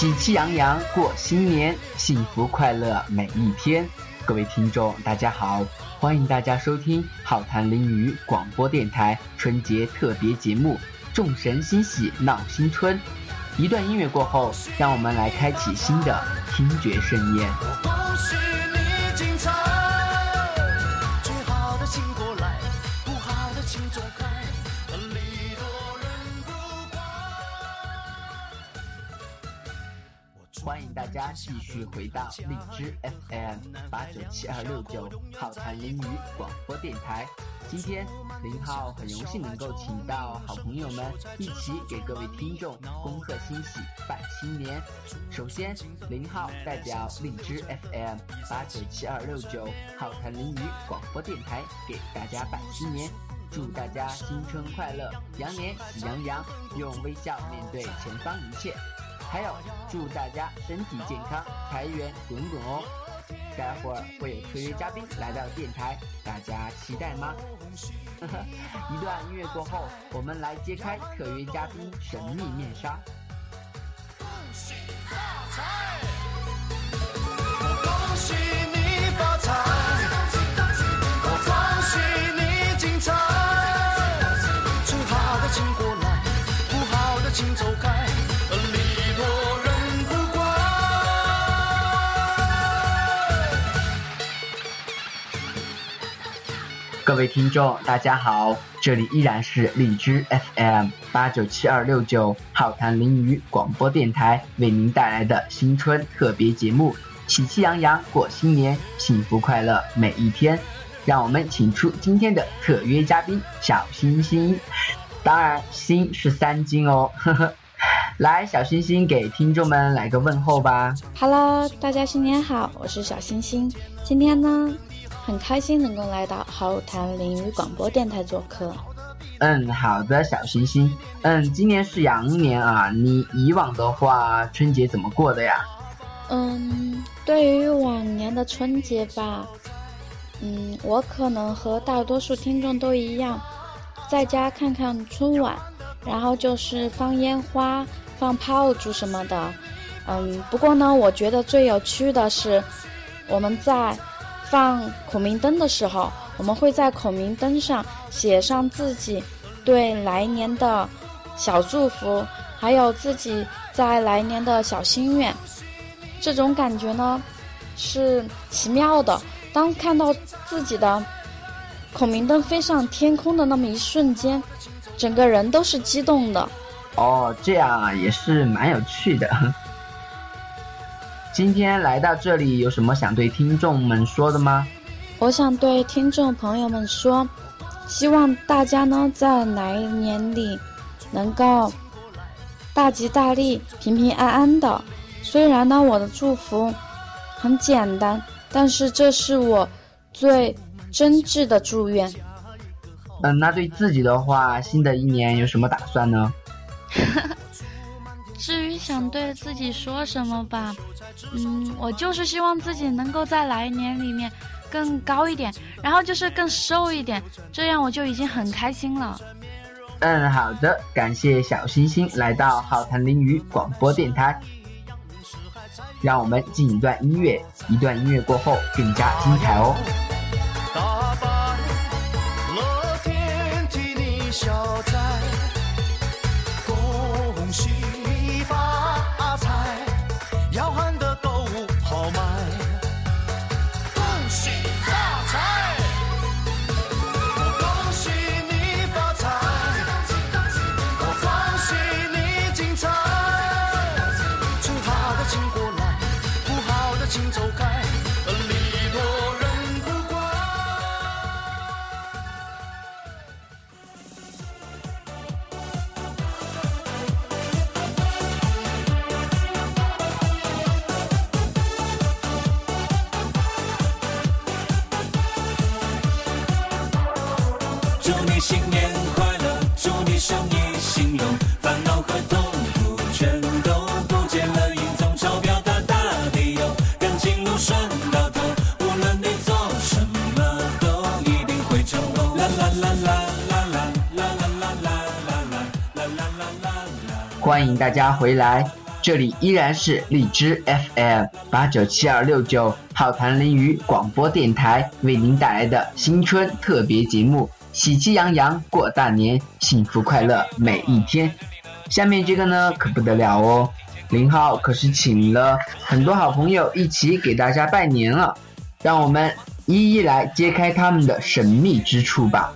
喜气洋洋过新年，幸福快乐每一天。各位听众，大家好，欢迎大家收听好谈林语广播电台春节特别节目《众神欣喜闹新春》。一段音乐过后，让我们来开启新的听觉盛宴。欢迎大家继续回到荔枝 FM 八九七二六九好谈林语广播电台。今天林浩很荣幸能够请到好朋友们一起给各位听众恭贺新喜拜新年。首先，林浩代表荔枝 FM 八九七二六九好谈林语广播电台给大家拜新年，祝大家新春快乐，羊年喜洋洋，用微笑面对前方一切。还有，祝大家身体健康，财源滚滚哦！待会儿会有特约嘉宾来到电台，大家期待吗？一段音乐过后，我们来揭开特约嘉宾神秘面纱。恭喜发财！我恭喜你发财！我恭喜你精彩！祝好的请过来，不好的请走开。各位听众，大家好，这里依然是荔枝 FM 八九七二六九浩谈林语广播电台为您带来的新春特别节目，喜气洋洋过新年，幸福快乐每一天。让我们请出今天的特约嘉宾小星星，当然星是三金哦，呵呵。来，小星星给听众们来个问候吧。Hello，大家新年好，我是小星星，今天呢。很开心能够来到好谈林语广播电台做客。嗯，好的，小星星。嗯，今年是羊年啊，你以往的话春节怎么过的呀？嗯，对于往年的春节吧，嗯，我可能和大多数听众都一样，在家看看春晚，然后就是放烟花、放炮竹什么的。嗯，不过呢，我觉得最有趣的是我们在。放孔明灯的时候，我们会在孔明灯上写上自己对来年的小祝福，还有自己在来年的小心愿。这种感觉呢，是奇妙的。当看到自己的孔明灯飞上天空的那么一瞬间，整个人都是激动的。哦，这样，也是蛮有趣的。今天来到这里，有什么想对听众们说的吗？我想对听众朋友们说，希望大家呢在来年里能够大吉大利、平平安安的。虽然呢我的祝福很简单，但是这是我最真挚的祝愿。嗯，那对自己的话，新的一年有什么打算呢？想对自己说什么吧，嗯，我就是希望自己能够在来年里面更高一点，然后就是更瘦一点，这样我就已经很开心了。嗯，好的，感谢小星星来到好谈林语广播电台，让我们进一段音乐，一段音乐过后更加精彩哦。迎大家回来，这里依然是荔枝 FM 八九七二六九好谈林语广播电台为您带来的新春特别节目，喜气洋洋过大年，幸福快乐每一天。下面这个呢，可不得了哦，林浩可是请了很多好朋友一起给大家拜年了，让我们一一来揭开他们的神秘之处吧。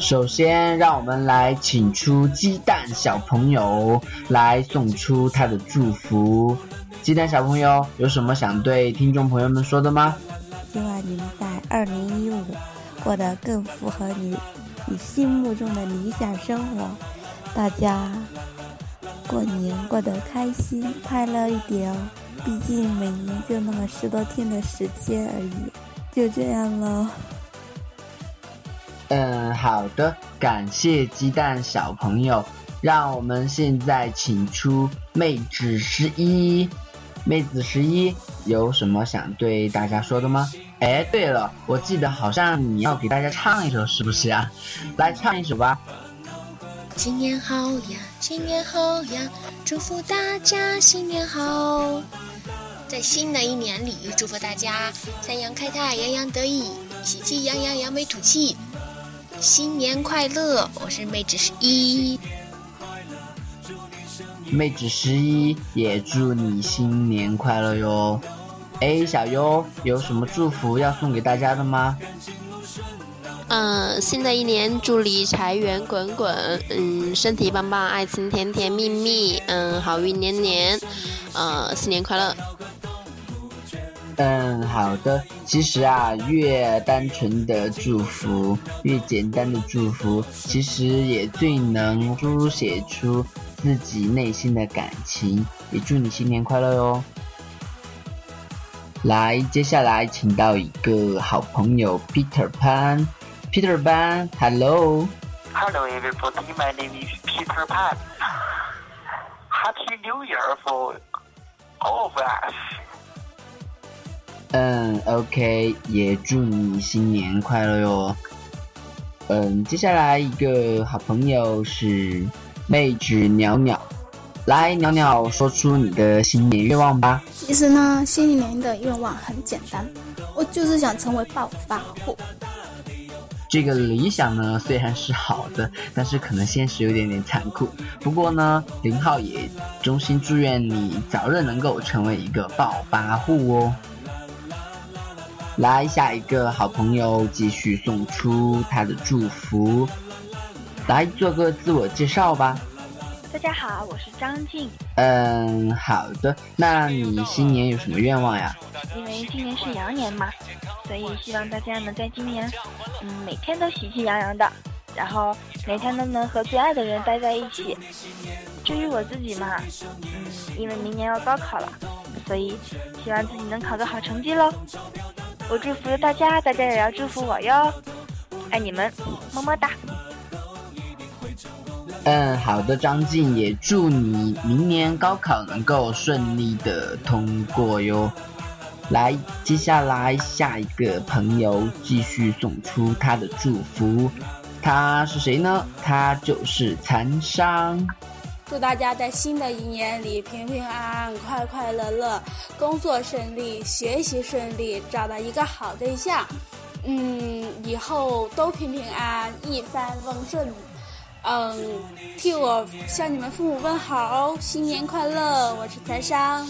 首先，让我们来请出鸡蛋小朋友来送出他的祝福。鸡蛋小朋友有什么想对听众朋友们说的吗？希望你们在二零一五过得更符合你你心目中的理想生活。大家过年过得开心快乐一点哦，毕竟每年就那么十多天的时间而已。就这样喽。嗯，好的，感谢鸡蛋小朋友。让我们现在请出妹子十一，妹子十一有什么想对大家说的吗？哎，对了，我记得好像你要给大家唱一首，是不是啊？来唱一首吧。新年好呀，新年好呀，祝福大家新年好。在新的一年里，祝福大家三阳开泰，洋洋得意，喜气洋洋，扬眉吐气。新年快乐！我是妹纸十一，妹纸十一也祝你新年快乐哟。哎，小优有什么祝福要送给大家的吗？嗯，新的一年祝你财源滚滚，嗯，身体棒棒，爱情甜甜蜜蜜，嗯，好运连连，呃，新年快乐。嗯，好的。其实啊，越单纯的祝福，越简单的祝福，其实也最能书写出自己内心的感情。也祝你新年快乐哟！来，接下来请到一个好朋友 Peter Pan。Peter Pan，Hello。Hello everybody, my name is Peter Pan. Happy New Year for all of us. 嗯，OK，也祝你新年快乐哟。嗯，接下来一个好朋友是妹纸袅袅，来，袅袅说出你的新年愿望吧。其实呢，新年的愿望很简单，我就是想成为暴发户。这个理想呢虽然是好的，但是可能现实有点点残酷。不过呢，林浩也衷心祝愿你早日能够成为一个暴发户哦。来，下一个好朋友继续送出他的祝福，来做个自我介绍吧。大家好，我是张静。嗯，好的。那你新年有什么愿望呀？因为今年是羊年嘛，所以希望大家能在今年，嗯，每天都喜气洋洋的，然后每天都能和最爱的人待在一起。至于我自己嘛，嗯，因为明年要高考了，所以希望自己能考个好成绩喽。我祝福大家，大家也要祝福我哟，爱你们，么么哒。嗯，好的，张静也祝你明年高考能够顺利的通过哟。来，接下来下一个朋友继续送出他的祝福，他是谁呢？他就是残伤。祝大家在新的一年里平平安安、快快乐乐，工作顺利，学习顺利，找到一个好对象，嗯，以后都平平安安、一帆风顺。嗯，替我向你们父母问好，新年快乐！我是财商。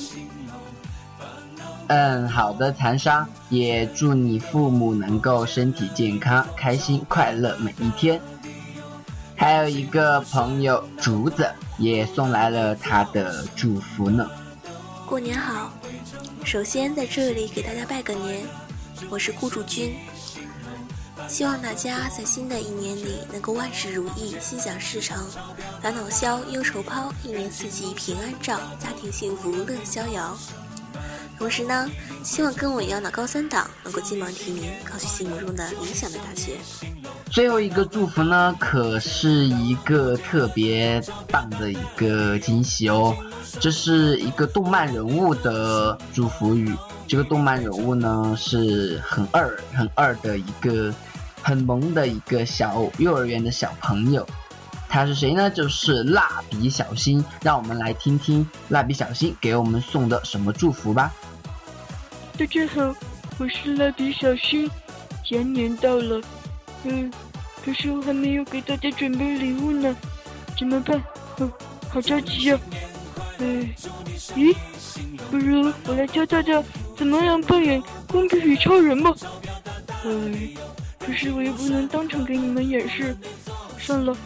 嗯，好的，残商也祝你父母能够身体健康、开心快乐每一天。还有一个朋友竹子。也送来了他的祝福呢。过年好！首先在这里给大家拜个年，我是顾祝君。希望大家在新的一年里能够万事如意，心想事成，烦恼消，忧愁抛，一年四季平安照，家庭幸福乐逍遥。同时呢，希望跟我一样的高三党能够金榜题名，考取心目中的理想的大学。最后一个祝福呢，可是一个特别棒的一个惊喜哦！这是一个动漫人物的祝福语。这个动漫人物呢，是很二、很二的一个很萌的一个小幼儿园的小朋友。他是谁呢？就是蜡笔小新。让我们来听听蜡笔小新给我们送的什么祝福吧。大家好，我是蜡笔小新。羊年到了，嗯，可是我还没有给大家准备礼物呢，怎么办？哦，好着急呀。哎，咦，不如我来教大家怎么样扮演光皮羽超人吧。哎，可是我又不能当场给你们演示，算了。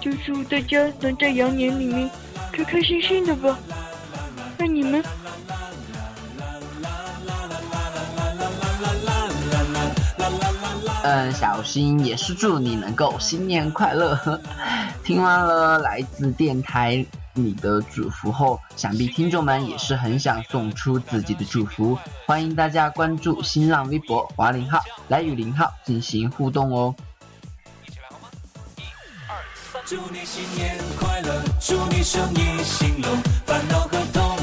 就祝大家能在羊年里面开开心心的吧，爱你们。嗯，小新也是祝你能够新年快乐。听完了来自电台里的祝福后，想必听众们也是很想送出自己的祝福。欢迎大家关注新浪微博华林号来与林浩进行互动哦。祝你新年快乐，祝你生意兴隆，烦恼和痛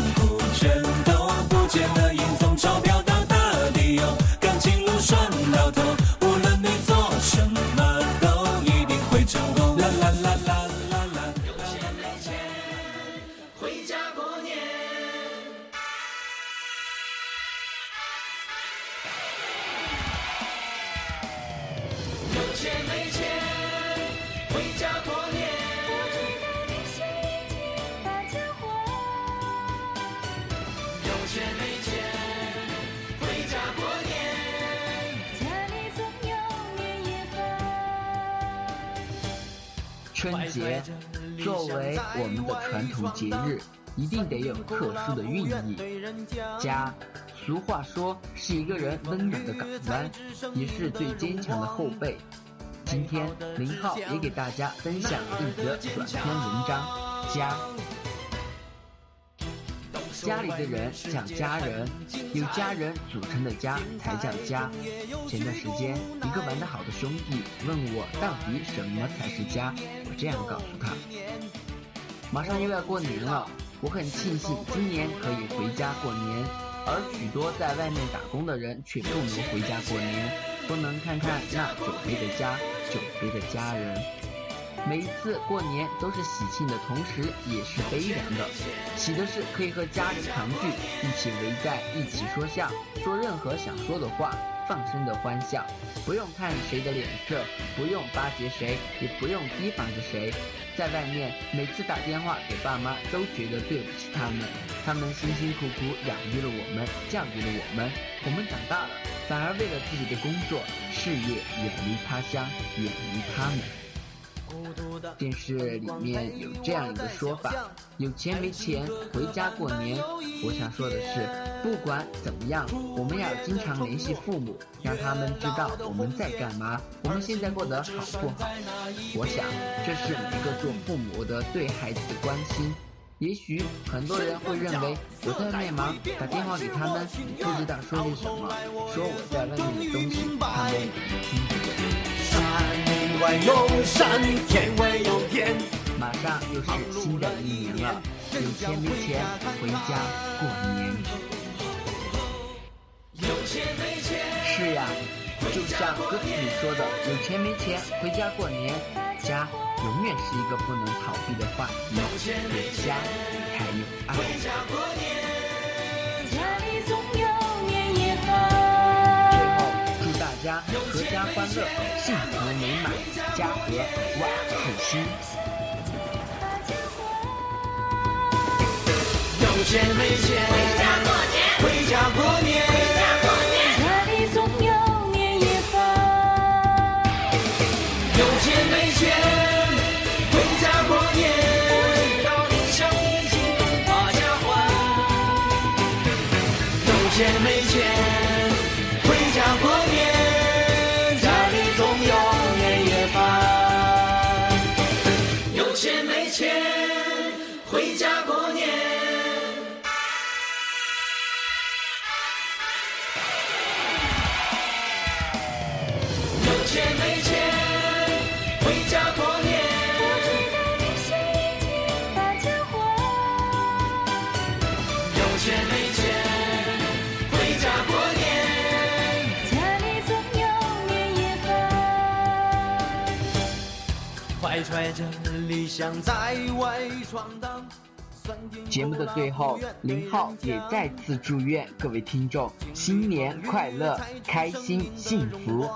们的传统节日，一定得有特殊的寓意。家，俗话说是一个人温暖的港湾，也是最坚强的后背。今天林浩也给大家分享一则短篇文章《家》。家里的人叫家人，有家人组成的家才叫家。前段时间，一个玩得好的兄弟问我，到底什么才是家？我这样告诉他：马上又要过年了，我很庆幸今年可以回家过年，而许多在外面打工的人却不能回家过年，不能看看那久违的家，久违的家人。每一次过年都是喜庆的同时，也是悲凉的。喜的是可以和家人团聚，一起围在一起说笑，说任何想说的话，放声的欢笑，不用看谁的脸色，不用巴结谁，也不用提防着谁。在外面，每次打电话给爸妈，都觉得对不起他们，他们辛辛苦苦养育了我们，教育了我们，我们长大了，反而为了自己的工作、事业，远离他乡，远离他们。电视里面有这样一个说法：有钱没钱回家过年。我想说的是，不管怎么样，我们要经常联系父母，让他们知道我们在干嘛，我们现在过得好不好。我想，这是每个做父母的对孩子的关心。也许很多人会认为我在外面忙，打电话给他们，不知道说些什么，说我在外面的东西，见。外有山，天外有天。马上又是新的一年了，有钱没钱回家过年。有钱没钱？是呀，就像歌词里说的，有钱没钱回家过年，家永远是一个不能逃避的话题。有家才有爱。乐，幸福美满。家和万事兴。有钱没钱，回家过年，回家过年，有钱没钱，回家过节目的最后，林浩也再次祝愿各位听众新年快乐、开心、幸福。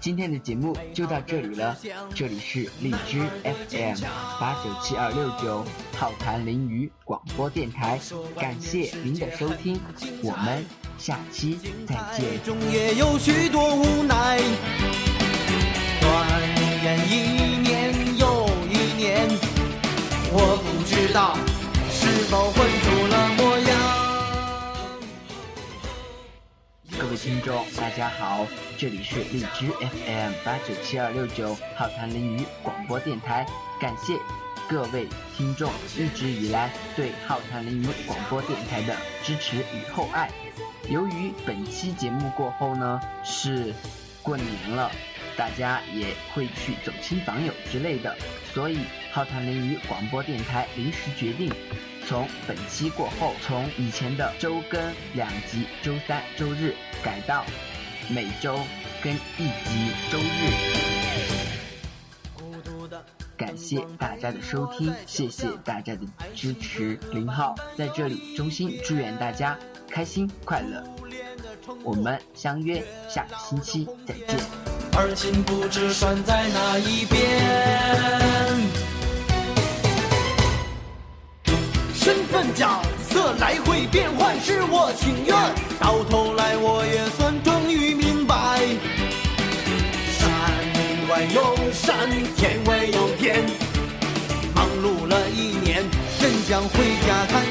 今天的节目就到这里了，这里是荔枝 FM 八九七二六九浩谈淋雨广播电台，感谢您的收听，我们下期再见。中也有许多无奈，我不知道是否混出了模样。各位听众，大家好，这里是荔枝 FM 八九七二六九浩谈林语广播电台，感谢各位听众一直以来对浩谈淋雨广播电台的支持与厚爱。由于本期节目过后呢是过年了，大家也会去走亲访友之类的，所以浩谈淋雨广播电台临时决定。从本期过后，从以前的周更两集，周三、周日改到每周更一集，周日。感谢大家的收听，谢谢大家的支持。林浩在这里衷心祝愿大家开心快乐，我们相约下个星期再见。而今不知拴在哪一边。身份角色来回变换，是我情愿。到头来我也算终于明白，山外有山，天外有天。忙碌了一年，真想回家看。